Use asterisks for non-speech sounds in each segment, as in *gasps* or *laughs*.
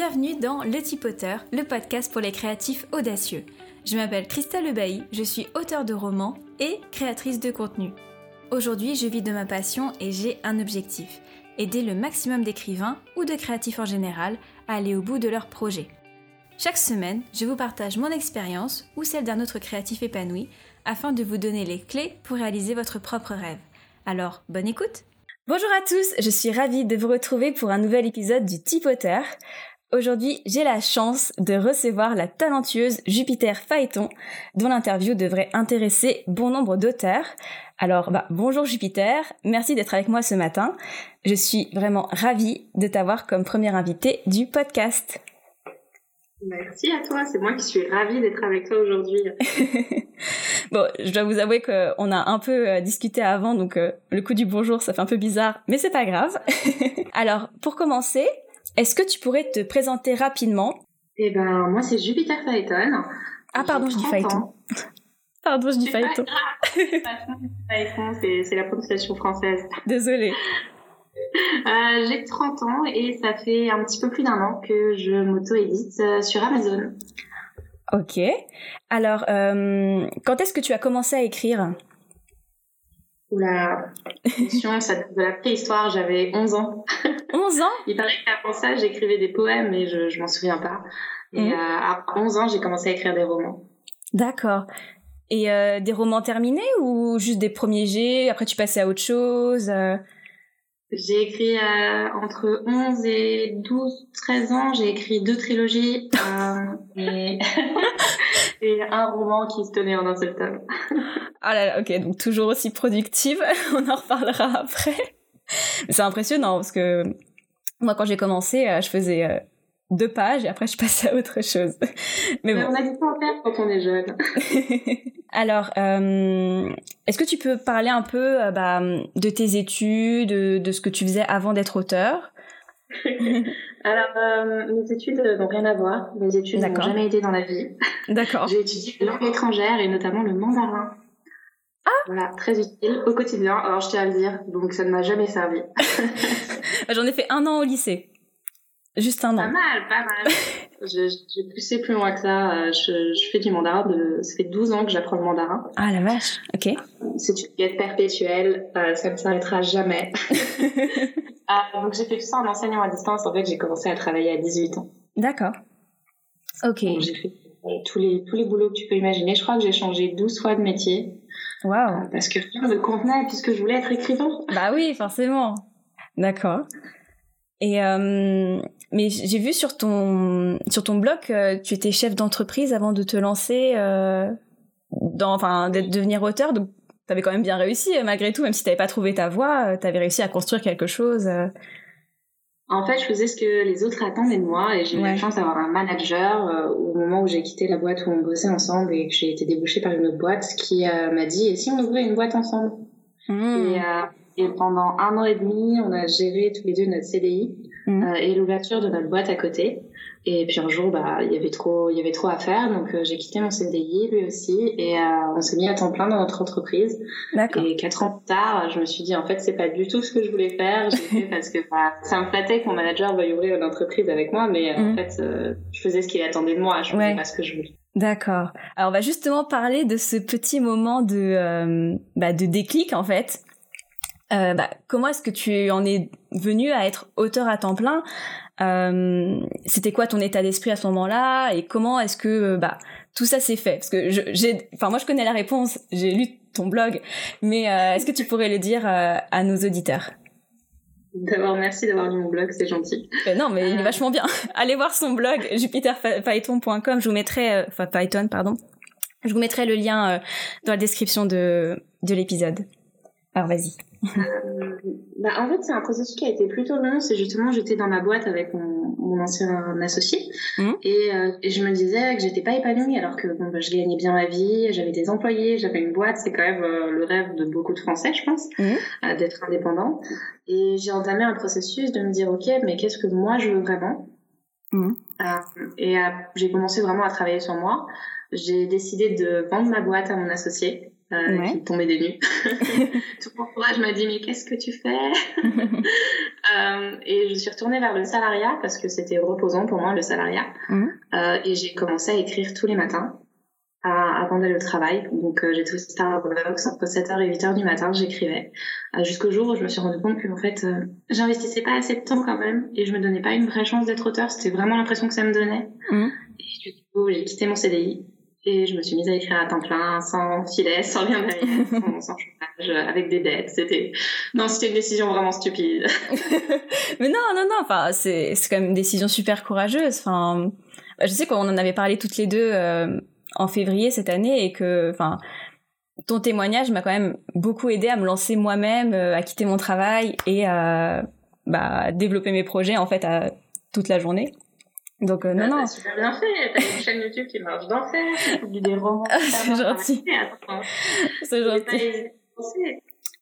bienvenue dans Le Tipoteur, le podcast pour les créatifs audacieux. Je m'appelle Christelle Lebailly, je suis auteure de romans et créatrice de contenu. Aujourd'hui, je vis de ma passion et j'ai un objectif aider le maximum d'écrivains ou de créatifs en général à aller au bout de leurs projets. Chaque semaine, je vous partage mon expérience ou celle d'un autre créatif épanoui afin de vous donner les clés pour réaliser votre propre rêve. Alors, bonne écoute Bonjour à tous, je suis ravie de vous retrouver pour un nouvel épisode du Tipoteur. Aujourd'hui, j'ai la chance de recevoir la talentueuse Jupiter Phaéton, dont l'interview devrait intéresser bon nombre d'auteurs. Alors, bah, bonjour Jupiter, merci d'être avec moi ce matin. Je suis vraiment ravie de t'avoir comme première invitée du podcast. Merci à toi, c'est moi qui suis ravie d'être avec toi aujourd'hui. *laughs* bon, je dois vous avouer qu'on a un peu euh, discuté avant, donc euh, le coup du bonjour, ça fait un peu bizarre, mais c'est pas grave. *laughs* Alors, pour commencer, est-ce que tu pourrais te présenter rapidement? Eh ben, moi c'est Jupiter Phaeton. Ah pardon, je dis Phaeton. *laughs* Pardon, je dis Phaeton. *laughs* c'est la prononciation française. *laughs* Désolée. Euh, j'ai 30 ans et ça fait un petit peu plus d'un an que je m'auto-édite euh, sur Amazon. Ok. Alors, euh, quand est-ce que tu as commencé à écrire? Oula, question, ça de la préhistoire, j'avais 11 ans. 11 ans? Il paraît qu'avant ça, j'écrivais des poèmes, mais je, je m'en souviens pas. Et mhm. à 11 ans, j'ai commencé à écrire des romans. D'accord. Et des romans terminés ou juste des premiers jets? Après, tu passais à autre chose j'ai écrit euh, entre 11 et 12, 13 ans, j'ai écrit deux trilogies euh, et, *laughs* et, un roman qui se tenait en un seul tome. *laughs* Ah là là, ok, donc toujours aussi productive, *laughs* on en reparlera après. C'est impressionnant parce que moi quand j'ai commencé, euh, je faisais euh, deux pages et après je passais à autre chose. *laughs* Mais, bon. on a du temps à faire quand on est jeune. Alors, euh, est-ce que tu peux parler un peu bah, de tes études, de, ce que tu faisais avant d'être auteur? Alors, euh, mes études n'ont rien à voir. Mes études n'ont jamais été dans la vie. D'accord. J'ai étudié langue étrangère et notamment le mandarin. Ah Voilà, très utile au quotidien. Alors, je tiens à le dire, donc ça ne m'a jamais servi. *laughs* J'en ai fait un an au lycée. Juste un an. Pas mal, pas mal. *laughs* J'ai poussé plus loin que ça. Euh, je, je fais du mandarin. De, ça fait 12 ans que j'apprends le mandarin. Ah la vache, ok. C'est une quête perpétuelle. Euh, ça ne s'arrêtera jamais. ah, *laughs* donc j'ai fait tout ça en enseignant à distance. En fait, j'ai commencé à travailler à 18 ans. D'accord. Ok. J'ai fait euh, tous les, tous les boulots que tu peux imaginer. Je crois que j'ai changé 12 fois de métier. Waouh. parce que rien ne convenait puisque je voulais être écrivain. Bah oui, forcément. D'accord. Et euh, mais j'ai vu sur ton sur ton blog tu étais chef d'entreprise avant de te lancer euh, dans enfin d'être devenir auteur donc tu avais quand même bien réussi malgré tout même si tu pas trouvé ta voie, euh, tu avais réussi à construire quelque chose. Euh. En fait, je faisais ce que les autres attendaient de moi et j'ai eu la chance d'avoir un manager euh, au moment où j'ai quitté la boîte où on bossait ensemble et que j'ai été débauchée par une autre boîte qui m'a dit et si on ouvrait une boîte ensemble? Mmh. et, et pendant un an et demi, on a géré tous les deux notre CDI Mm. Euh, et l'ouverture de notre boîte à côté. Et puis un jour, bah, il y avait trop, il y avait trop à faire, donc euh, j'ai quitté mon CDI, lui aussi, et euh, on s'est mis à temps plein dans notre entreprise. Et quatre ans plus tard, je me suis dit en fait c'est pas du tout ce que je voulais faire. J'ai fait *laughs* parce que bah, ça me flattait que mon manager veuille ouvrir une entreprise avec moi, mais en mm. fait je faisais ce qu'il attendait de moi, je faisais pas ce que je voulais. D'accord. Alors on va justement parler de ce petit moment de bah, de déclic en fait. Euh, bah, comment est-ce que tu en es venu à être auteur à temps plein? Euh, C'était quoi ton état d'esprit à ce moment-là? Et comment est-ce que euh, bah, tout ça s'est fait? Parce que j'ai, enfin moi je connais la réponse, j'ai lu ton blog, mais euh, est-ce que tu pourrais le dire euh, à nos auditeurs? D'abord, merci d'avoir lu mon blog, c'est gentil. non, mais il est vachement bien. *laughs* Allez voir son blog, jupiterpython.com. Je vous mettrai, enfin Python, pardon. Je vous mettrai le lien dans la description de de l'épisode. Alors vas-y. Euh, bah, en fait, c'est un processus qui a été plutôt long. C'est justement, j'étais dans ma boîte avec mon, mon ancien associé mmh. et, euh, et, je me disais que j'étais pas épanouie alors que bon, bah, je gagnais bien ma vie, j'avais des employés, j'avais une boîte. C'est quand même euh, le rêve de beaucoup de Français, je pense, mmh. euh, d'être indépendant. Et j'ai entamé un processus de me dire, ok, mais qu'est-ce que moi je veux vraiment? Mmh. Et j'ai commencé vraiment à travailler sur moi. J'ai décidé de vendre ma boîte à mon associé euh, qui tombait des nues. *laughs* Tout mon entourage m'a dit mais qu'est-ce que tu fais? *laughs* Euh, Et je suis retournée vers le salariat parce que c'était reposant pour moi le salariat. Mmh. Euh, et j'ai commencé à écrire tous les matins avant d'aller au travail. Donc j'ai trouvé Starbucks entre 7h et 8h du matin, j'écrivais. Jusqu'au jour où je me suis rendu compte que en fait j'investissais pas assez de temps quand même et je me donnais pas une vraie chance d'être auteur. C'était vraiment l'impression que ça me donnait. Mmh. Et du coup j'ai quitté mon CDI et je me suis mise à écrire à temps plein, sans filet, sans rien derrière, *laughs* sans, sans chômage, avec des dettes. C'était, non, c'était une décision vraiment stupide. *laughs* Mais non, non, non, enfin, c'est, c'est quand même une décision super courageuse. Enfin, je sais qu'on en avait parlé toutes les deux euh, en février cette année et que, enfin, ton témoignage m'a quand même beaucoup aidé à me lancer moi-même, euh, à quitter mon travail et à bah, développer mes projets en fait à toute la journée. Donc euh, non, non. C'est super bien fait. T'as une chaîne YouTube qui marche d'enfer. Tu publies des romans. *laughs* c'est gentil. C'est gentil.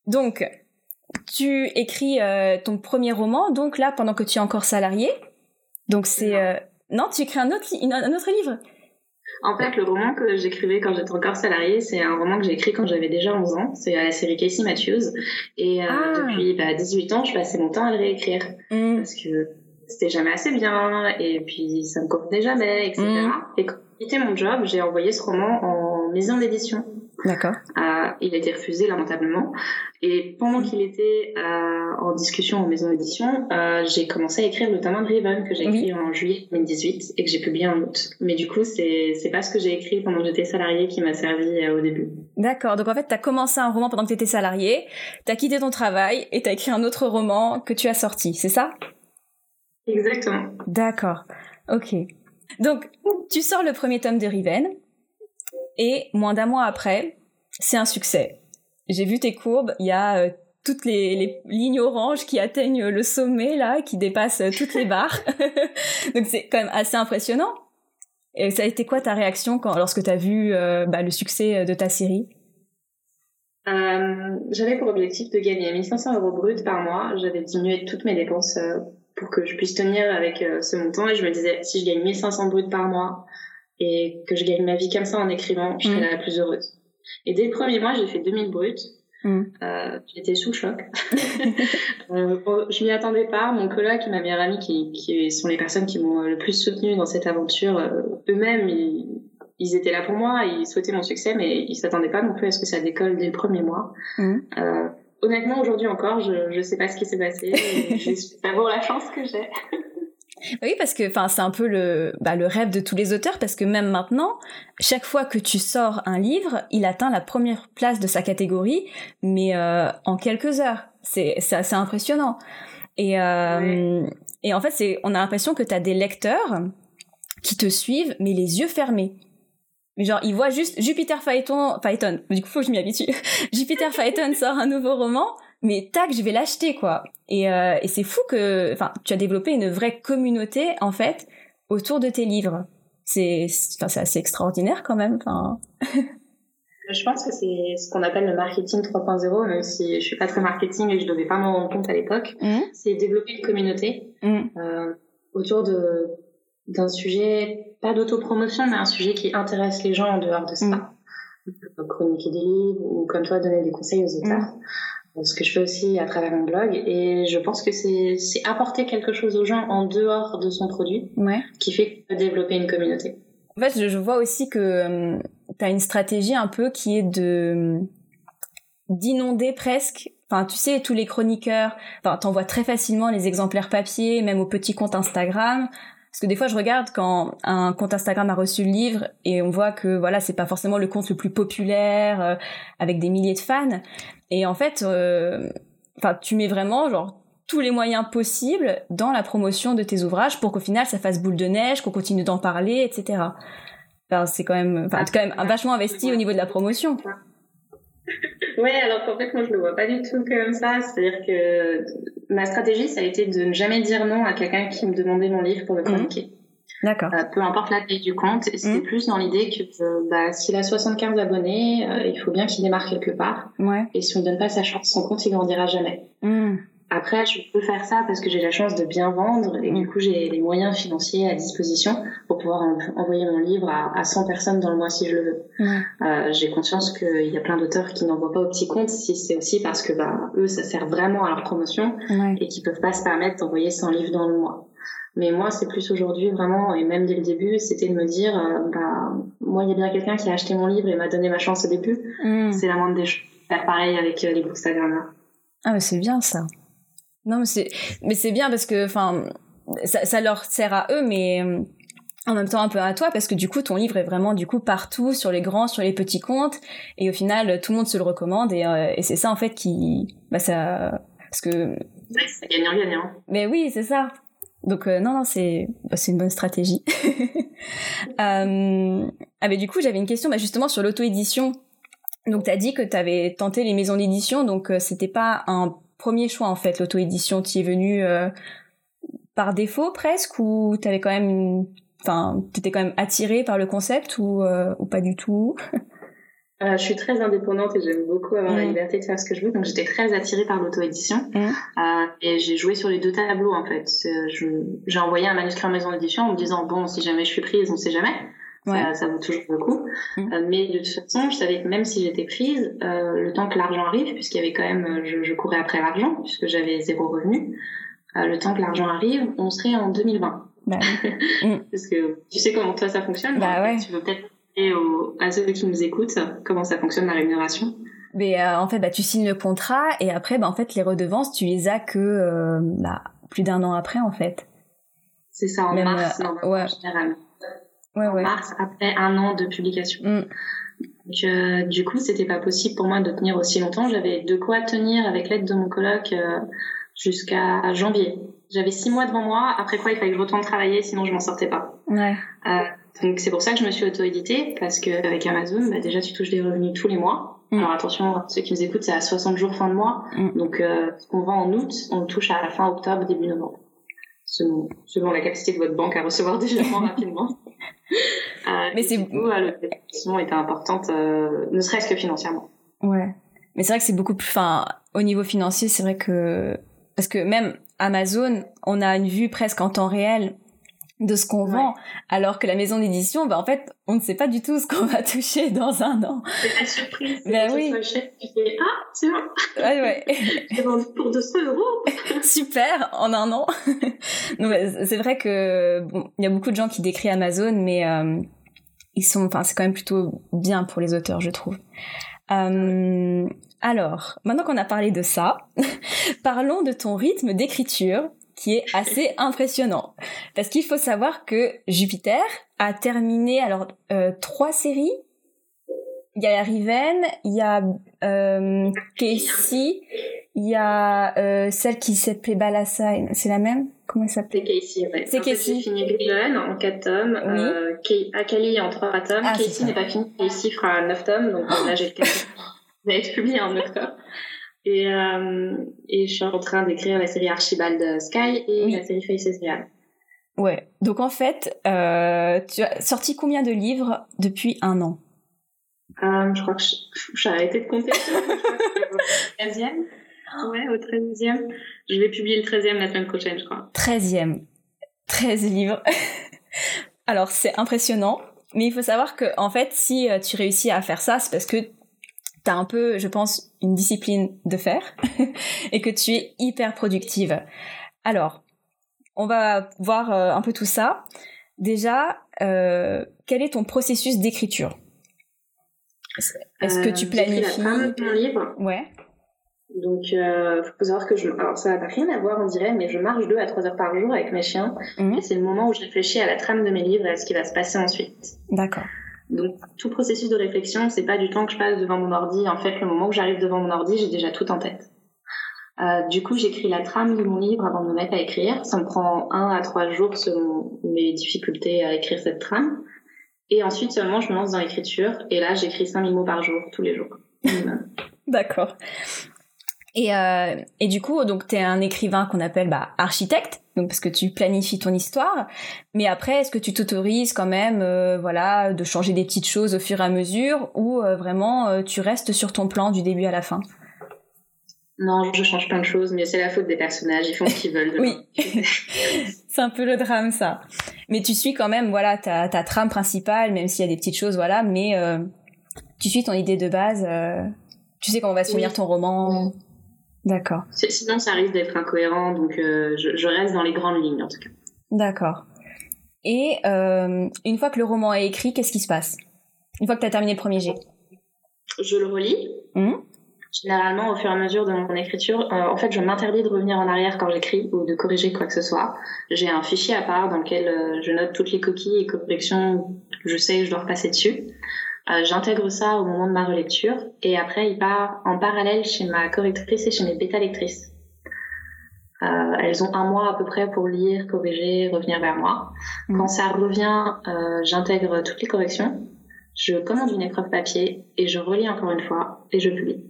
Donc, tu écris euh, ton premier roman, donc là, pendant que tu es encore salarié. Donc c'est... Euh... Non, tu écris un autre, un autre livre en fait, le roman que j'écrivais quand j'étais encore salarié, c'est un roman que j'ai écrit quand j'avais déjà 11 ans. C'est la série Casey Matthews. Et euh, ah. depuis bah, 18 ans, je passais mon temps à le réécrire. Mmh. Parce que c'était jamais assez bien et puis ça me convenait jamais, etc. Mm. Et quand j'ai quitté mon job, j'ai envoyé ce roman en maison d'édition. D'accord. Euh, il a été refusé lamentablement. Et pendant qu'il était euh, en discussion en maison d'édition, euh, j'ai commencé à écrire le tome de Riven que j'ai écrit en juillet 2018 et que j'ai publié en août. Mais du coup, c'est c'est pas ce que j'ai écrit pendant que j'étais salariée qui m'a servi au début. D'accord. Donc en fait, tu as commencé un roman pendant que tu étais salariée, tu as quitté ton travail et tu as écrit un autre roman que tu as sorti, c'est ça? Exactement. D'accord. Ok. Donc, tu sors le premier tome de Riven et moins d'un mois après, c'est un succès. J'ai vu tes courbes, il y a euh, toutes les, lignes oranges qui atteignent le sommet là, qui dépassent euh, toutes les barres. *laughs* Donc c'est quand même assez impressionnant. Et ça a été quoi ta réaction quand, lorsque tu as vu euh, bah, le succès de ta série? J'avais pour objectif de gagner 1500 euros bruts par mois. J'avais diminué toutes mes dépenses pour que je puisse tenir avec euh, ce montant. Et je me disais, si je gagne 1500 bruts par mois et que je gagne ma vie comme ça en écrivant, je serais mm. la plus heureuse. Et dès le premier mois, j'ai fait 2000 bruts. Mm. Euh, j'étais sous choc. *laughs* euh, je m'y attendais pas. Mon collègue et ma meilleure amie, qui, qui sont les personnes qui m'ont le plus soutenue dans cette aventure, euh, eux-mêmes, ils, ils, étaient là pour moi, ils souhaitaient mon succès, mais ils s'attendaient pas non plus à ce que ça décolle dès le premier mois. Mm. Euh, honnêtement, aujourd'hui encore, je ne sais pas ce qui s'est passé. *laughs* J'espère avoir la chance que j'ai. *laughs* Oui, parce que enfin c'est un peu le bah, le rêve de tous les auteurs parce que même maintenant, chaque fois que tu sors un livre, il atteint la première place de sa catégorie, mais euh, en quelques heures. C'est c'est assez impressionnant. Et euh, et en fait, c'est on a l'impression que tu as des lecteurs qui te suivent mais les yeux fermés. Mais genre, il voit juste Jupiter Phaeton, Phaeton. Du coup, faut que je m'y habitue. *laughs* Jupiter Phaeton sort un nouveau roman, mais tac, je vais l'acheter, quoi. Et, euh, et c'est fou que, enfin, tu as développé une vraie communauté, en fait, autour de tes livres. C'est, enfin, c'est assez extraordinaire, quand même. Enfin. *laughs* je pense que c'est ce qu'on appelle le marketing 3.0, même si je suis pas très marketing et je devais pas m'en rendre compte à l'époque. Mmh. C'est développer une communauté mmh. euh, autour de d'un sujet, pas d'autopromotion, mais un sujet qui intéresse les gens en dehors de ça. Mm. Chroniquer des livres ou comme toi donner des conseils aux auteurs. Mm. Ce que je fais aussi à travers mon blog. Et je pense que c'est apporter quelque chose aux gens en dehors de son produit ouais. qui fait développer une communauté. En fait, je vois aussi que euh, tu as une stratégie un peu qui est de d'inonder presque Enfin, tu sais, tous les chroniqueurs, enfin, t'envoies très facilement les exemplaires papier, même aux petits comptes Instagram. Parce que des fois, je regarde quand un compte Instagram a reçu le livre et on voit que voilà, c'est pas forcément le compte le plus populaire euh, avec des milliers de fans. Et en fait, euh, enfin, tu mets vraiment genre tous les moyens possibles dans la promotion de tes ouvrages pour qu'au final ça fasse boule de neige, qu'on continue d'en parler, etc. Enfin, c'est quand même, enfin, quand même vachement investi au niveau de la promotion. *laughs* Ouais, alors qu'en fait, moi, je le vois pas du tout comme ça. C'est-à-dire que ma stratégie, ça a été de ne jamais dire non à quelqu'un qui me demandait mon livre pour le mhm. chroniquer. D'accord. Euh, peu importe la taille du compte, c'était mhm. plus dans l'idée que euh, bah, s'il a 75 abonnés, euh, il faut bien qu'il démarre quelque part. Ouais. Et si on ne donne pas sa chance, son compte, il grandira jamais. Mhm. Après, je peux faire ça parce que j'ai la chance de bien vendre et du coup, j'ai les moyens financiers à disposition pour pouvoir envoyer mon livre à, 100 personnes dans le mois si je le veux. Euh, j'ai conscience qu'il y a plein d'auteurs qui n'envoient pas au petit compte si c'est aussi parce que bah, eux, ça sert vraiment à leur promotion et qui peuvent pas se permettre d'envoyer 100 livres dans le mois. Mais moi, c'est plus aujourd'hui vraiment, et même dès le début, c'était de me dire, euh, bah, moi, il y a bien quelqu'un qui a acheté mon livre et m'a donné ma chance au début. Mm. C'est la moindre des choses. Faire pareil avec euh, les bookstagrammers. Ah, mais c'est bien ça. Non, mais c'est, mais c'est bien parce que, enfin, ça, ça, leur sert à eux, mais euh, en même temps un peu à toi parce que du coup ton livre est vraiment du coup partout sur les grands sur les petits comptes et au final tout le monde se le recommande et, et c'est ça en fait qui bah ça parce que c'est gagnant gagnant mais oui c'est ça donc euh, non, non, c'est bah, c'est une bonne stratégie. *laughs* euh, ah mais du coup, j'avais une question bah, justement sur l'auto-édition. Donc tu as dit que tu avais tenté les maisons d'édition, donc euh, c'était pas un premier choix en fait, l'auto-édition. Tu es venu euh, par défaut presque ou tu avais quand même enfin, tu étais quand même attiré par le concept ou, ou pas du tout? Euh, je suis très indépendante et j'aime beaucoup avoir la mm. liberté de faire ce que je veux. Donc j'étais très attirée par l'auto-édition. Mm. Euh, et j'ai joué sur les deux tableaux en fait. J'ai envoyé un manuscrit en maison d'édition en me disant bon si jamais je suis prise, on sait jamais. Ça, ça, vaut toujours le coup. Mm. Euh, mais de toute façon, je savais que même si j'étais prise, euh, le temps que l'argent arrive, puisqu'il y avait quand même, je, je courais après l'argent, puisque j'avais zéro revenu, euh, le temps que l'argent arrive, on serait en 2020. Bah, *laughs* Parce que tu sais comment toi ça fonctionne. Bah, ouais. Tu veux peut-être à ceux qui nous écoutent comment ça fonctionne la rémunération mais euh, en fait bah, tu signes le contrat et après bah, en fait les redevances tu les as que euh, bah, plus d'un an après en fait c'est ça en mars euh, ouais. en général ouais, en mars après un an de publication mm. Donc, du coup c'était pas possible pour moi de tenir aussi longtemps j'avais de quoi tenir avec l'aide de mon coloc jusqu'à janvier j'avais six mois devant moi après quoi il fallait que je retourne travailler sinon je m'en sortais pas ouais. Donc c'est pour ça que je me suis auto-éditée, parce qu'avec Amazon, bah, déjà tu touches des revenus tous les mois. Mm. Alors attention, ceux qui nous écoutent, c'est à 60 jours fin de mois. Mm. Donc euh, ce qu'on vend en août, on le touche à la fin octobre, début novembre. Selon, selon la capacité de votre banque à recevoir des virements rapidement. *laughs* Euh, Mais c'est... Du coup, euh, l'auto était importante, euh, ne serait-ce que financièrement. Ouais. Mais c'est vrai que c'est beaucoup plus... Enfin, au niveau financier, c'est vrai que... Parce que même Amazon, on a une vue presque en temps réel de ce qu'on vend, alors que la maison d'édition, bah en fait, on ne sait pas du tout ce qu'on *laughs* va toucher dans un an. C'est la surprise. Ben oui. Tu fais ah c'est bon. Ouais ouais. *laughs* J'ai vendu pour 200 euros. *laughs* Super en un an. c'est vrai que bon, il y a beaucoup de gens qui décrivent Amazon, mais euh, ils sont, enfin c'est quand même plutôt bien pour les auteurs, je trouve. Euh, alors, maintenant qu'on a parlé de ça, parlons de ton rythme d'écriture qui est assez *laughs* impressionnant. Parce qu'il faut savoir que Jupiter a terminé alors euh, trois séries. Il y a Riven, il y a euh, Casey, il y a euh, celle qui s'appelait Balassa, c'est la même? Comment elle s'appelle C'est Casey, ouais. C'est Casey. J'ai fini Riven en 4 tomes, oui. euh, Akali en 3 tomes, ah, Casey n'est pas fini, Casey fera 9 tomes, donc là j'ai le cas. va être publié en octobre. Et, euh, et je suis en train d'écrire la série Archibald Sky et la série Faces Real. Ouais. Donc en fait, euh, tu as sorti combien de livres depuis un an? Euh, Je crois que *laughs* j'ai arrêté de compter. au 13e. *gasps* Ouais, au 13e. Je vais publier le 13e la semaine prochaine, je crois. 13e. 13 livres. *laughs* Alors c'est impressionnant. Mais il faut savoir que en fait, si tu réussis à faire ça, c'est parce que t'as un peu, je pense, une discipline de faire *laughs* et que tu es hyper productive. Alors, on va voir euh, un peu tout ça. Déjà, euh, quel est ton processus d'écriture? Est-ce que tu euh, planifies la de mon livre. Ouais. Donc, il faut savoir que je. Alors, ça n'a rien à voir, on dirait, mais je marche deux à trois heures par jour avec mes chiens. Et c'est le moment où je réfléchis à la trame de mes livres et à ce qui va se passer ensuite. D'accord. Donc tout processus de réflexion, c'est pas du temps que je passe devant mon ordi. En fait, le moment où j'arrive devant mon ordi, j'ai déjà tout en tête. Euh, du coup, j'écris la trame de mon livre avant de me mettre à écrire. Ça me prend un à trois jours selon mes difficultés à écrire cette trame. Et ensuite seulement, je me lance dans l'écriture. Et là, j'écris 5000 mots par jour, tous les jours. *laughs* D'accord. Et, euh, et du coup, donc, tu es un écrivain qu'on appelle bah, architecte donc parce que tu planifies ton histoire. Mais après, est-ce que tu t'autorises quand même, euh, voilà, de changer des petites choses au fur et à mesure, ou euh, vraiment tu restes sur ton plan du début à la fin? Non, je change plein de choses, mais c'est la faute des personnages, ils font ce qu'ils veulent. oui, *laughs* *laughs* c'est un peu le drame ça. Mais tu suis quand même, voilà, ta, ta trame principale, même s'il y a des petites choses, voilà, mais tu suis ton idée de base. Tu sais comment va se finir ton roman. D'accord. Sinon, ça risque d'être incohérent, donc euh, je, je, reste dans les grandes lignes en tout cas. D'accord. Et une fois que le roman est écrit, qu'est-ce qui se passe? Une fois que tu as terminé le premier jet? Je le relis. Mmh. Généralement, au fur et à mesure de mon écriture, euh, en fait, je m'interdis de revenir en arrière quand j'écris ou de corriger quoi que ce soit. J'ai un fichier à part dans lequel euh, je note toutes les coquilles et corrections que je sais que je dois repasser dessus. Euh, J'intègre ça au moment de ma relecture et après, il part en parallèle chez ma correctrice et chez mes bêta-lectrices. Euh, elles ont un mois à peu près pour lire, corriger, revenir vers moi. Mmh. Quand ça revient, j'intègre toutes les corrections, je commande une épreuve papier et je relis encore une fois et je publie.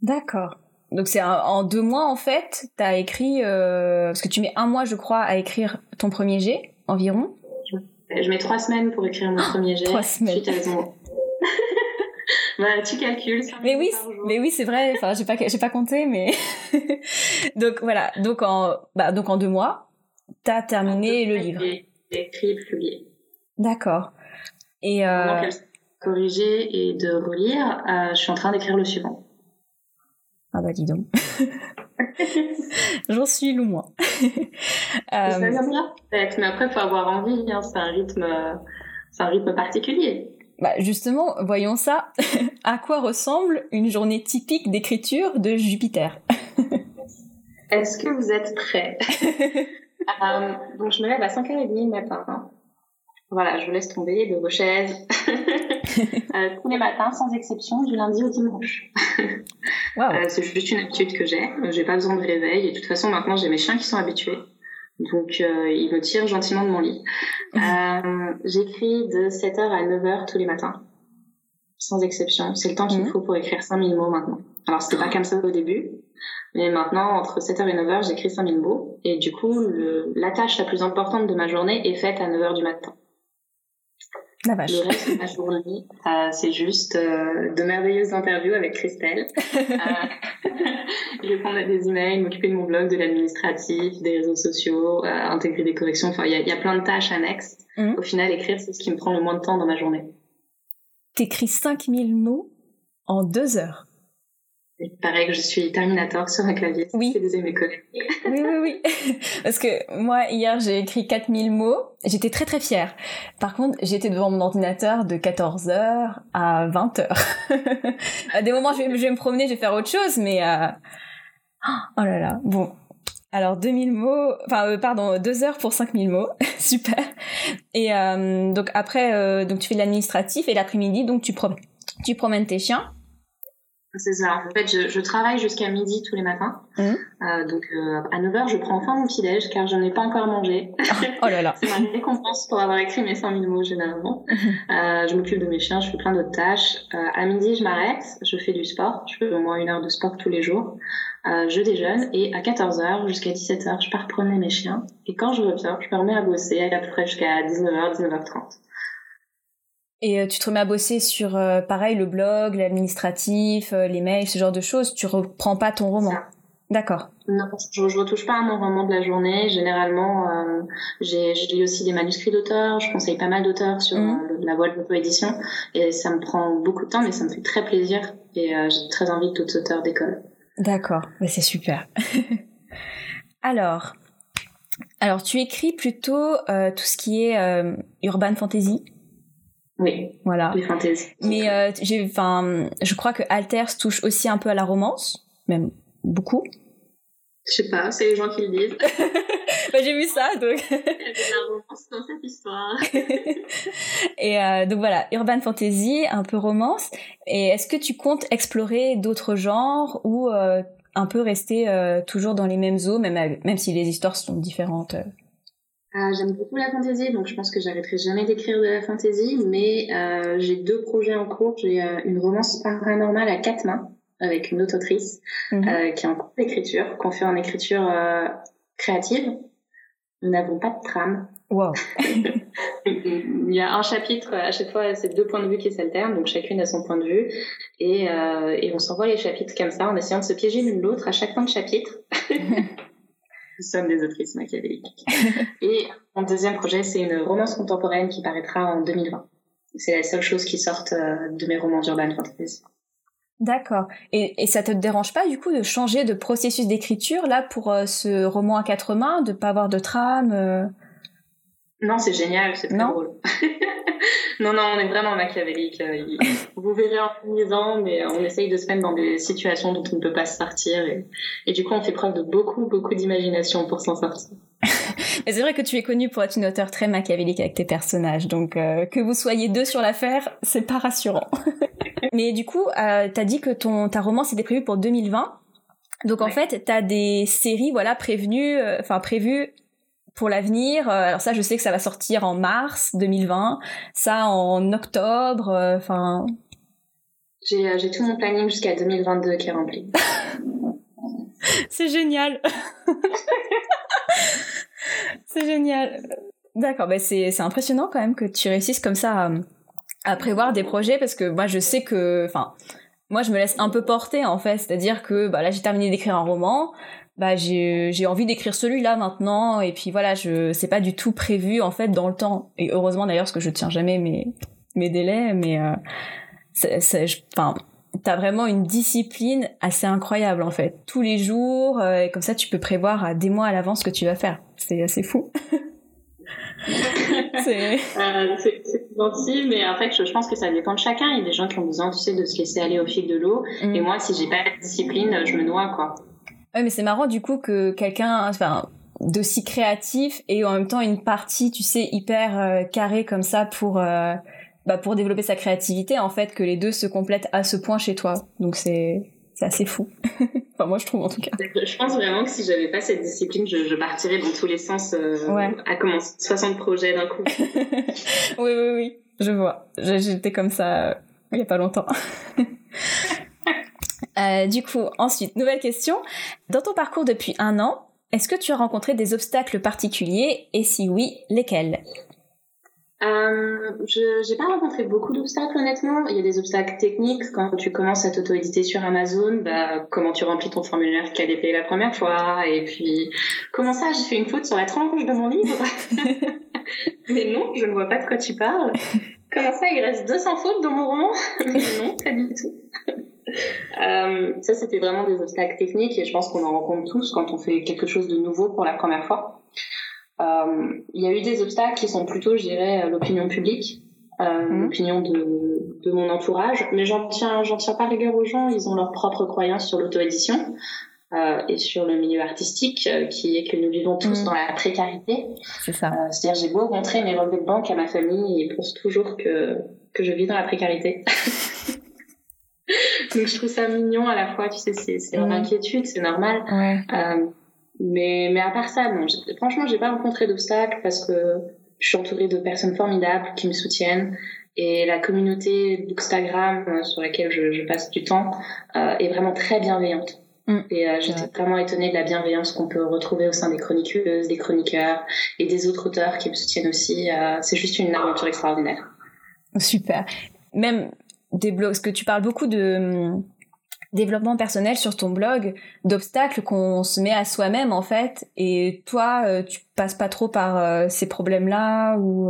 D'accord. Donc c'est en deux mois en fait, tu as écrit euh, parce que tu mets un mois je crois à écrire ton premier jet environ. Je mets trois semaines pour écrire mon premier jet. Trois semaines. *laughs* bah, tu calcules. Mais oui, mais oui c'est vrai. Enfin j'ai pas j'ai pas compté mais *laughs* donc voilà donc en bah donc en deux mois t'as terminé le livre. Écrit publié. D'accord. Et euh... corriger et de relire, euh, je suis en train d'écrire le suivant. Ah bah dis donc. *laughs* J'en suis loin. euh... Ça vient bien, peut-être, mais après, faut avoir envie. Hein. C'est un rythme, c'est un rythme particulier. Bah justement, voyons ça. *laughs* à quoi ressemble une journée typique d'écriture de Jupiter? *laughs* Est-ce que vous êtes prêts? *laughs* Euh, Donc je me lève à 5h30 le matin. Hein. Voilà, je vous laisse tomber de vos chaises. euh, tous les matins, sans exception, du lundi au dimanche. wow. euh, c'est juste une habitude que j'ai. J'ai pas besoin de réveil. Et de toute façon, maintenant, j'ai mes chiens qui sont habitués. Donc, euh, ils me tirent gentiment de mon lit. *laughs* Euh, j'écris de 7h à 9h tous les matins. Sans exception. C'est le temps qu'il me mmh. faut pour écrire 5000 mots maintenant. Alors, c'était pas comme ça au début. Mais maintenant, entre 7h et 9h, j'écris 5000 mots. Et du coup, le, la tâche la plus importante de ma journée est faite à 9h du matin. La vache. Le reste de ma journée, euh, c'est juste euh, de merveilleuses interviews avec Christelle. *laughs* euh, *laughs* répondre à des emails, m'occuper de mon blog, de l'administratif, des réseaux sociaux, euh, intégrer des corrections. Enfin, il y a, y a, plein de tâches annexes. Mmh. Au final, écrire, c'est ce qui me prend le moins de temps dans ma journée. T'écris 5000 mots en deux heures. Il paraît que je suis Terminator sur un clavier. Oui. C'est des mes collègues. oui, oui, oui. *laughs* Parce que moi, hier, j'ai écrit 4000 mots. J'étais très, très fière. Par contre, j'étais devant mon ordinateur de 14h à 20h. *laughs* à des moments, je vais, je vais, me promener, je vais faire autre chose, mais... Euh... Oh là là. Bon. Alors, 2000 mots... Enfin, euh, pardon, 2 heures pour 5000 mots. *laughs* Super. Et euh, donc, après, euh, donc tu fais de l'administratif et l'après-midi, donc tu, tu promènes tes chiens. C'est ça. En fait, je, je travaille jusqu'à midi tous les matins. Mmh. Euh, donc, euh, à 9h, je prends enfin mon petit-déj car je n'ai pas encore mangé. *laughs* Oh là là. c'est ma récompense pour avoir écrit mes 5000 mots généralement. Mmh. Euh, je m'occupe de mes chiens, je fais plein d'autres tâches. Euh, à midi, je m'arrête, je fais du sport. Je fais au moins une heure de sport tous les jours. Euh, je déjeune et à 14h jusqu'à 17h, je pars promener mes chiens. Et quand je reviens, je me remets à bosser à peu près jusqu'à 19h, 19h30. Et euh, tu te remets à bosser sur, euh, pareil, le blog, l'administratif, euh, les mails, ce genre de choses. Tu reprends pas ton roman. D'accord. Non, je, je retouche pas à mon roman de la journée. Généralement, euh, j'ai, je lis aussi des manuscrits d'auteurs. Je conseille pas mal d'auteurs sur mmh. euh, la voie de l'auto-édition. Et ça me prend beaucoup de temps, mais ça me fait très plaisir. Et j'ai très envie de d'autres auteurs d'école. D'accord. Mais c'est super. *laughs* alors, alors, tu écris plutôt tout ce qui est urban fantasy oui. Voilà. Les fantaisies. Mais euh, j'ai, enfin, je crois que Alters touche aussi un peu à la romance, même beaucoup. Je sais pas, c'est les gens qui le disent. *laughs* bah, j'ai vu ça, donc. *laughs* Il y la romance dans cette histoire. *laughs* et euh, donc voilà, urban fantasy, un peu romance. Et est-ce que tu comptes explorer d'autres genres ou euh, un peu rester toujours dans les mêmes eaux, même, même si les histoires sont différentes euh J'aime beaucoup la fantasy, donc je pense que j'arrêterai jamais d'écrire de la fantasy, mais euh, j'ai deux projets en cours. J'ai euh, une romance paranormale à quatre mains avec une autre autrice mm -hmm. qui est en cours d'écriture, qu'on fait en écriture créative. Nous n'avons pas de trame. Wow. *laughs* Il y a un chapitre, à chaque fois, c'est deux points de vue qui s'alternent, donc chacune a son point de vue. Et, et on s'envoie les chapitres comme ça, en essayant de se piéger l'une l'autre à chaque fin de chapitre. *laughs* Nous sommes des autrices machiavéliques. *laughs* et mon deuxième projet, c'est une romance contemporaine qui paraîtra en 2020. C'est la seule chose qui sorte euh, de mes romans d'urban fantasy. D'accord. Et, et ça te dérange pas du coup de changer de processus d'écriture là pour euh, ce roman à quatre mains, de pas avoir de trame euh? Non, c'est génial, c'est très drôle. *laughs* non, non, on est vraiment machiavélique. *laughs* Vous verrez en finissant, mais on essaye de se mettre dans des situations dont on ne peut pas se sortir. Et, et du coup, on fait preuve de beaucoup, beaucoup d'imagination pour s'en sortir. *laughs* Mais c'est vrai que tu es connue pour être une auteure très machiavélique avec tes personnages, donc euh, que vous soyez deux sur l'affaire, c'est pas rassurant. Mais du coup, euh, t'as dit que ton ta romance était prévue pour 2020. Donc en fait, t'as des séries voilà prévenues, euh, prévues pour l'avenir. Euh, alors ça, je sais que ça va sortir en mars 2020, ça en octobre, enfin. j'ai tout mon planning jusqu'à 2022 qui est rempli. *laughs* c'est génial. *laughs* c'est génial. D'accord, bah c'est impressionnant quand même que tu réussisses comme ça à, prévoir des projets parce que moi je sais que, enfin, moi je me laisse un peu porter en fait, c'est-à-dire que bah là j'ai terminé d'écrire un roman, bah j'ai envie d'écrire celui-là maintenant et puis voilà, je c'est pas du tout prévu en fait dans le temps et heureusement d'ailleurs parce que je tiens jamais mes mes délais, mais euh, enfin t'as vraiment une discipline assez incroyable en fait. Tous les jours, euh, et comme ça tu peux prévoir à des mois à l'avance ce que tu vas faire. C'est assez fou. *laughs* c'est euh, gentil, mais en fait je, pense que ça dépend de chacun. Il y a des gens qui ont besoin, tu sais, de se laisser aller au fil de l'eau. Mm. Et moi, si j'ai pas la discipline, je me noie quoi. Ouais, mais c'est marrant du coup que quelqu'un, enfin d'aussi créatif et en même temps une partie, tu sais, hyper euh, carrée comme ça pour euh, bah, pour développer sa créativité, en fait, que les deux se complètent à ce point chez toi. Donc c'est c'est assez fou. *laughs* enfin, moi, je trouve en tout cas. Je pense vraiment que si j'avais pas cette discipline, je, je partirais dans tous les sens euh, ouais. à commencer 60 projets d'un coup. *laughs* oui, oui, oui, je vois. J'étais comme ça euh, il y a pas longtemps. *laughs* euh, du coup, ensuite, nouvelle question. Dans ton parcours depuis un an, est-ce que tu as rencontré des obstacles particuliers et si oui, lesquels? Euh, je n'ai pas rencontré beaucoup d'obstacles honnêtement. Il y a des obstacles techniques quand tu commences à t'auto-éditer sur Amazon. Bah, comment tu remplis ton formulaire KDP la première fois? Et puis, comment ça, j'ai fait une faute sur la tranche de mon livre? *laughs* *laughs* Mais non, je ne vois pas de quoi tu parles. *laughs* Comment ça, il reste 200 fautes dans mon roman *laughs* Non, pas du tout. Euh, ça, c'était vraiment des obstacles techniques et je pense qu'on en rencontre tous quand on fait quelque chose de nouveau pour la première fois. Euh, il y a eu des obstacles qui sont plutôt, je dirais, l'opinion publique, euh, mmh. l'opinion de, de mon entourage, mais j'en tiens, j'en tiens pas rigueur aux gens. Ils ont leurs propres croyances sur l'auto-édition. Euh, et sur le milieu artistique, euh, qui est que nous vivons tous mmh. dans la précarité. C'est ça. Euh, c'est-à-dire, j'ai beau montrer mes relevés de banque à ma famille, ils pensent toujours que, que je vis dans la précarité. *laughs* Donc, je trouve ça mignon à la fois, tu sais, c'est, c'est mmh. inquiétude, c'est normal. Ouais. Mais, mais à part ça, non. Franchement, j'ai pas rencontré d'obstacles parce que je suis entourée de personnes formidables qui me soutiennent. Et la communauté d'Instagram sur laquelle je, je, passe du temps est vraiment très bienveillante. Mm. Et euh, j'étais vraiment étonnée de la bienveillance qu'on peut retrouver au sein des chroniqueuses, des chroniqueurs et des autres auteurs qui me soutiennent aussi. Euh, c'est juste une aventure extraordinaire. Super. Même des blogs, parce que tu parles beaucoup de développement personnel sur ton blog d'obstacles qu'on se met à soi-même en fait et toi euh, tu passes pas trop par euh, ces problèmes là ou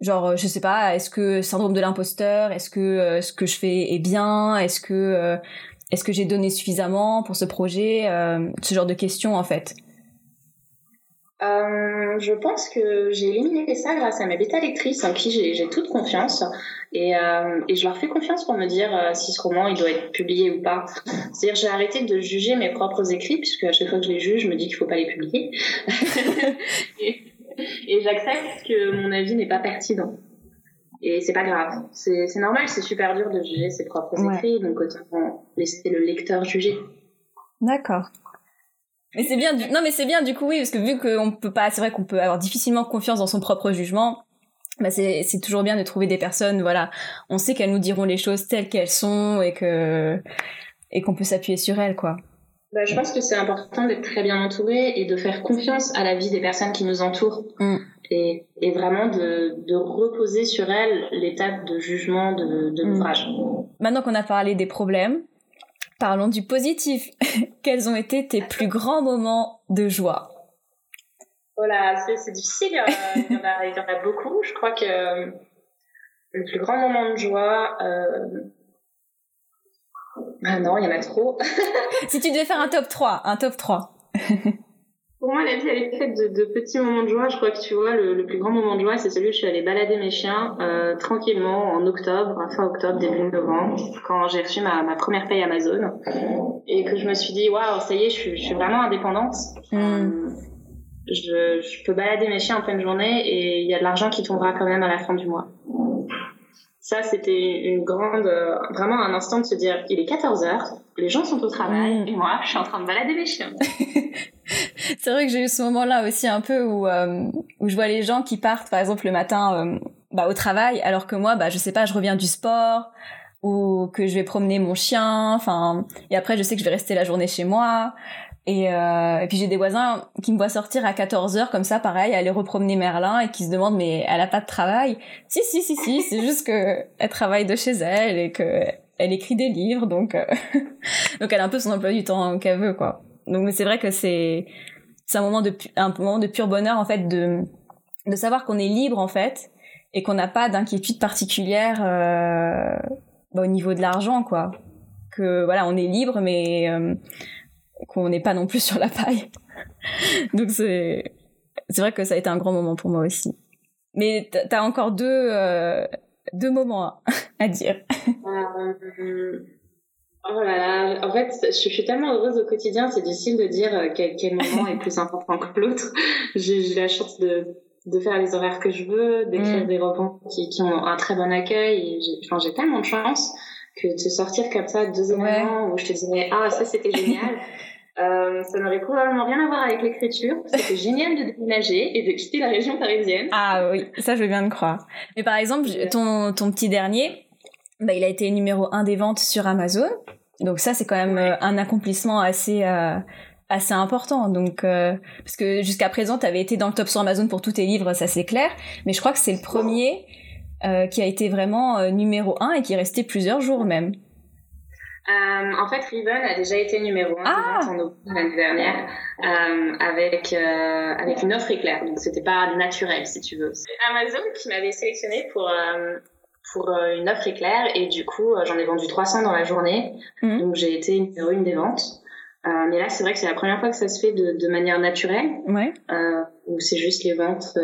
genre je sais pas est-ce que syndrome de l'imposteur est-ce que ce que je fais est bien est-ce que est-ce que j'ai donné suffisamment pour ce projet ce genre de questions en fait? Euh, je pense que j'ai éliminé ça grâce à mes bêta lectrices en qui j'ai toute confiance et, euh, et, je leur fais confiance pour me dire euh, si ce roman il doit être publié ou pas. C'est-à-dire j'ai arrêté de juger mes propres écrits puisque à chaque fois que je les juge, je me dis qu'il faut pas les publier *laughs* et j'accepte que mon avis n'est pas pertinent. Et c'est pas grave, c'est normal, c'est super dur de juger ses propres écrits, donc autant laisser le lecteur juger. D'accord. Mais c'est bien, du... non mais c'est bien du coup oui, parce que vu qu'on peut pas, c'est vrai qu'on peut avoir difficilement confiance dans son propre jugement. Bah c'est c'est toujours bien de trouver des personnes, voilà, on sait qu'elles nous diront les choses telles qu'elles sont et que et qu'on peut s'appuyer sur elles quoi. Bah, je pense que c'est important d'être très bien entouré et de faire confiance à la vie des personnes qui nous entourent. Mm. Et, et vraiment de, de, reposer sur elle l'étape de jugement de, de mm. l'ouvrage. Maintenant qu'on a parlé des problèmes, parlons du positif. *laughs* Quels ont été tes plus grands moments de joie? Voilà, c'est difficile, *laughs* il y, en a, il y en a beaucoup. Je crois que le plus grand moment de joie... Euh... Ah non, il y en a trop. *laughs* si tu devais faire un top 3, un top 3. Pour moi, la vie, elle est faite de, de, petits moments de joie. Je crois que tu vois, le, le plus grand moment de joie, c'est celui où je suis allée balader mes chiens euh, tranquillement en octobre, fin octobre, début novembre, quand j'ai reçu ma, ma, première paye Amazon et que je me suis dit, waouh, ça y est, je suis, je suis vraiment indépendante. Mm. Je, je, peux balader mes chiens en pleine journée et il y a de l'argent qui tombera quand même à la fin du mois. Ça, c'était une grande, euh, vraiment un instant de se dire, il est 14 heures, les gens sont au travail mm. et moi, je suis en train de balader mes chiens. *laughs* *laughs* c'est vrai que j'ai eu ce moment-là aussi un peu où, euh, où je vois les gens qui partent, par exemple, le matin euh, bah, au travail, alors que moi, bah, je sais pas, je reviens du sport ou que je vais promener mon chien, enfin, et après, je sais que je vais rester la journée chez moi. Et, euh, et puis j'ai des voisins qui me voient sortir à 14h comme ça, pareil, aller repromener Merlin et qui se demandent mais elle a pas de travail? Si si si si, c'est juste que elle travaille de chez elle et que elle écrit des livres, donc euh, *laughs* donc elle a un peu son emploi du temps qu'elle veut quoi. Donc c'est vrai que c'est c'est un moment de un moment de pur bonheur en fait de de savoir qu'on est libre en fait et qu'on n'a pas d'inquiétude particulière euh, bah, au niveau de l'argent quoi. Que voilà, on est libre mais euh, qu'on n'est pas non plus *laughs* sur la paille. Donc c'est c'est vrai que ça a été un grand moment pour moi aussi. Mais t'as encore deux euh, deux moments à dire. Oh là là, en fait, je suis tellement heureuse au quotidien, c'est difficile de dire euh, quel, quel moment est plus important que l'autre. *laughs* J'ai la chance de, de faire les horaires que je veux, d'écrire mm. des romans qui, qui ont un très bon accueil. J'ai enfin, tellement de chance que de sortir comme ça deux événements où je te disais ah ça c'était génial *laughs* Euh, ça n'aurait probablement rien à voir avec l'écriture. C'était génial de déménager et de quitter la région parisienne. Ah oui, ça je veux bien le croire. Mais par exemple, ton, ton petit dernier, bah, il a été numéro un des ventes sur Amazon. Donc ça, c'est quand même euh, un accomplissement assez euh, assez important. Donc euh, parce que jusqu'à présent, tu avais été dans le top sur Amazon pour tous tes livres, ça c'est clair. Mais je crois que c'est le premier euh, qui a été vraiment numéro un et qui est resté plusieurs jours même. Euh, en fait, Riven a déjà été numéro 1 ah l'année dernière euh, avec euh, avec une offre éclair. Donc c'était pas naturel si tu veux. C'est Amazon qui m'avait sélectionné pour pour euh, une offre éclair et du coup j'en ai vendu 300 dans la journée. Mhm. Donc j'ai été numéro une des ventes. mais là c'est vrai que c'est la première fois que ça se fait de, de manière naturelle. Ouais. où c'est juste les ventes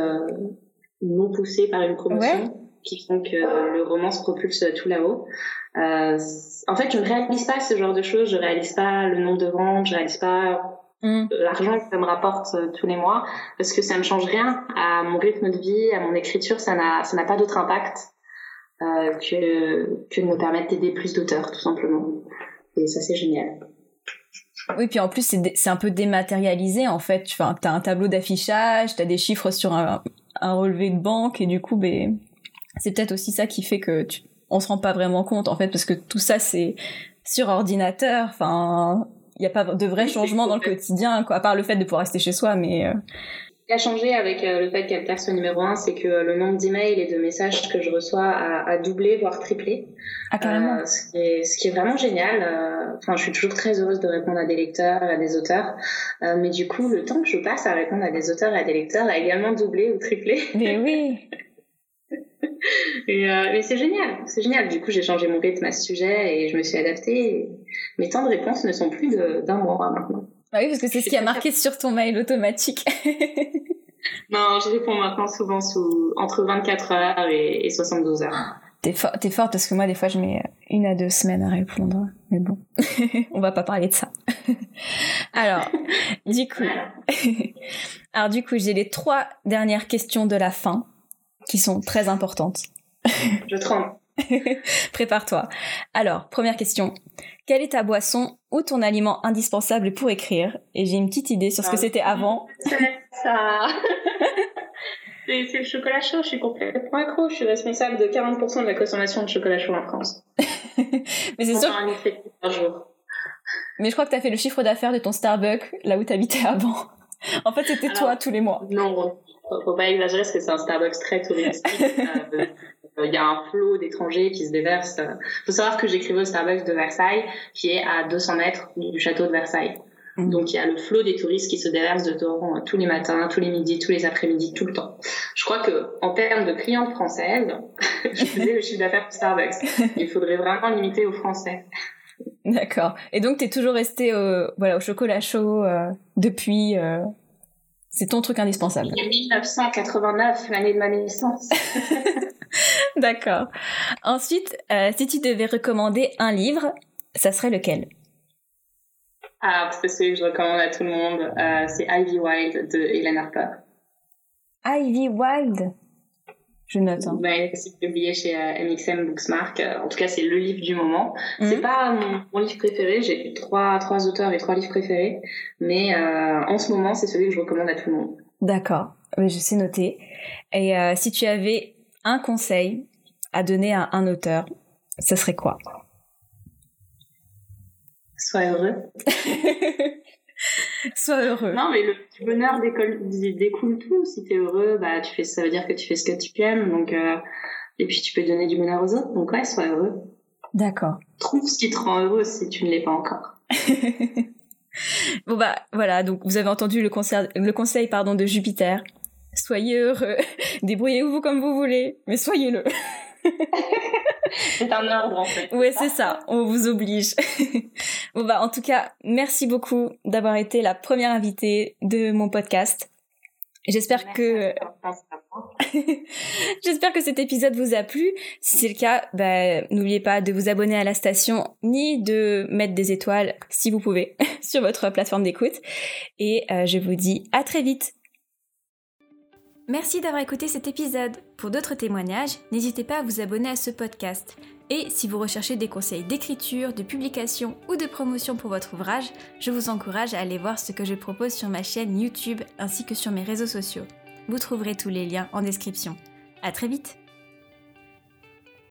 non poussées par une promotion. qui font que le roman se propulse tout là-haut. Euh, en fait, je ne réalise pas ce genre de choses. Je réalise pas le nombre de ventes, je réalise pas mm. l'argent que ça me rapporte euh, tous les mois parce que ça ne change rien à mon rythme de vie, à mon écriture. Ça n'a, ça n'a pas d'autre impact euh, que que de me permettre d'aider plus d'auteurs, tout simplement. Et ça, c'est génial. Oui, puis en plus, c'est, c'est un peu dématérialisé, en fait. Enfin, t'as un tableau d'affichage, t'as des chiffres sur un, un relevé de banque, et du coup, ben, c'est peut-être aussi ça qui fait que tu, on se rend pas vraiment compte en fait parce que tout ça c'est sur ordinateur. Enfin, il n'y a pas de vrai changement dans le quotidien, quoi, à part le fait de pouvoir rester chez soi, mais. Euh... Qui a changé avec euh, le fait qu'Alter soit numéro un, c'est que le nombre d'emails et de messages que je reçois a, doublé, voire triplé. Ah, carrément. Euh, ce, qui est, ce, qui est, vraiment génial. Euh, enfin, je suis toujours très heureuse de répondre à des lecteurs, à des auteurs. mais du coup, le temps que je passe à répondre à des auteurs et à des lecteurs a également doublé ou triplé. Mais oui *laughs* et, euh, mais c'est génial, c'est génial. Du coup, j'ai changé mon rythme à ce sujet et je me suis adaptée. Mes temps de réponse ne sont plus d'un mois maintenant. Bah oui, parce que c'est ce qui a marqué sur ton mail automatique. *laughs* non, je réponds maintenant souvent sous entre 24 heures et, et 72 heures. T'es fort, t'es forte parce que moi, des fois, je mets une à deux semaines à répondre. Mais bon, *laughs* on va pas parler de ça. *laughs* Alors, du coup, alors du coup, j'ai les trois dernières questions de la fin qui sont très importantes. Je tremble. *laughs* Prépare-toi. Alors, première question. Quelle est ta boisson ou ton aliment indispensable pour écrire? Et j'ai une petite idée sur ce que ah. c'était avant. C'est ça. *laughs* c'est le chocolat chaud. Je suis complètement accro. Je suis responsable de 40% de la consommation de chocolat chaud en France. *laughs* Mais c'est sûr. Mais je crois que tu as fait le chiffre d'affaires de ton Starbucks là où tu habitais avant. en fait, c'était toi tous les mois. Non, faut pas exagérer parce que c'est un Starbucks très touristique. *laughs* Euh, il y a un flot d'étrangers qui se déversent. Il faut savoir que j'écrivais au Starbucks de Versailles, qui est à 200 mètres du château de Versailles. Mm. Donc il y a le flot des touristes qui se déversent dedans euh, tous les matins, tous les midis, tous les après-midi, tout le temps. Je crois que en termes de clientes françaises, *laughs* je faisais le chiffre d'affaires de Starbucks. Il faudrait vraiment limiter aux Français. D'accord. Et donc tu es toujours resté au, voilà, au chocolat chaud euh, depuis. Euh, c'est ton truc indispensable. 1989, l'année de ma naissance. *laughs* D'accord. Ensuite, si tu devais recommander un livre, ça serait lequel? Ah, c'est celui que je recommande à tout le monde. Euh, c'est Ivy Wild de Hélène Harper. Ivy Wild je note. Hein. Ben, c'est publié chez euh, MXM Booksmark. En tout cas, c'est le livre du moment. Mhm. C'est pas mon, livre préféré. J'ai trois, trois auteurs et trois livres préférés. Mais euh, en ce moment, c'est celui que je recommande à tout le monde. D'accord. Je sais noter. Et euh, si tu avais un conseil à donner à un auteur, ce serait quoi? Sois heureux. *laughs* *laughs* Sois heureux. Non, mais le bonheur découle, tout. Si t'es heureux, bah tu fais, ça veut dire que tu fais ce que tu aimes. Donc, euh, et puis tu peux donner du bonheur aux autres. Donc ouais, sois heureux. D'accord. Trouve ce qui te rend heureux si tu ne l'es pas encore. *laughs* bon bah voilà, donc vous avez entendu le, conseil, le conseil pardon de Jupiter. Soyez heureux, *laughs* débrouillez-vous comme vous voulez, mais soyez-le. C'est un ordre en fait. Oui, c'est ça. On vous oblige. *laughs* bon bah en tout cas, merci beaucoup d'avoir été la première invitée de mon podcast. J'espère que *laughs* j'espère que cet épisode vous a plu. Si c'est le cas, bah, n'oubliez pas de vous abonner à la station ni de mettre des étoiles si vous pouvez *laughs* sur votre plateforme d'écoute. Et euh, je vous dis à très vite. Merci d'avoir écouté cet épisode. Pour d'autres témoignages, n'hésitez pas à vous abonner à ce podcast. Et si vous recherchez des conseils d'écriture, de publication ou de promotion pour votre ouvrage, je vous encourage à aller voir ce que je propose sur ma chaîne YouTube ainsi que sur mes réseaux sociaux. Vous trouverez tous les liens en description. À très vite